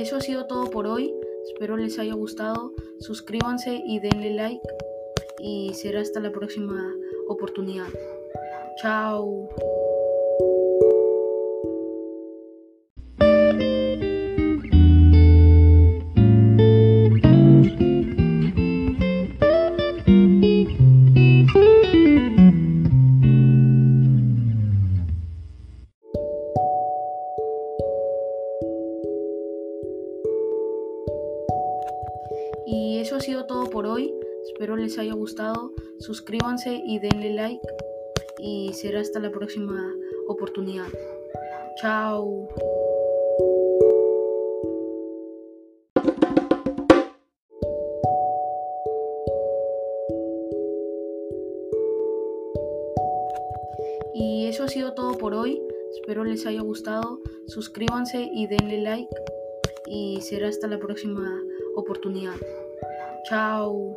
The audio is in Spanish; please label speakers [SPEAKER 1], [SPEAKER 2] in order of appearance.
[SPEAKER 1] eso ha sido todo por hoy. Espero les haya gustado. Suscríbanse y denle like. Y será hasta la próxima oportunidad. Chao. Y eso ha sido todo por hoy. Espero les haya gustado. Suscríbanse y denle like. Y será hasta la próxima oportunidad. Chao. Y eso ha sido todo por hoy. Espero les haya gustado. Suscríbanse y denle like. Y será hasta la próxima oportunidad. Tchau.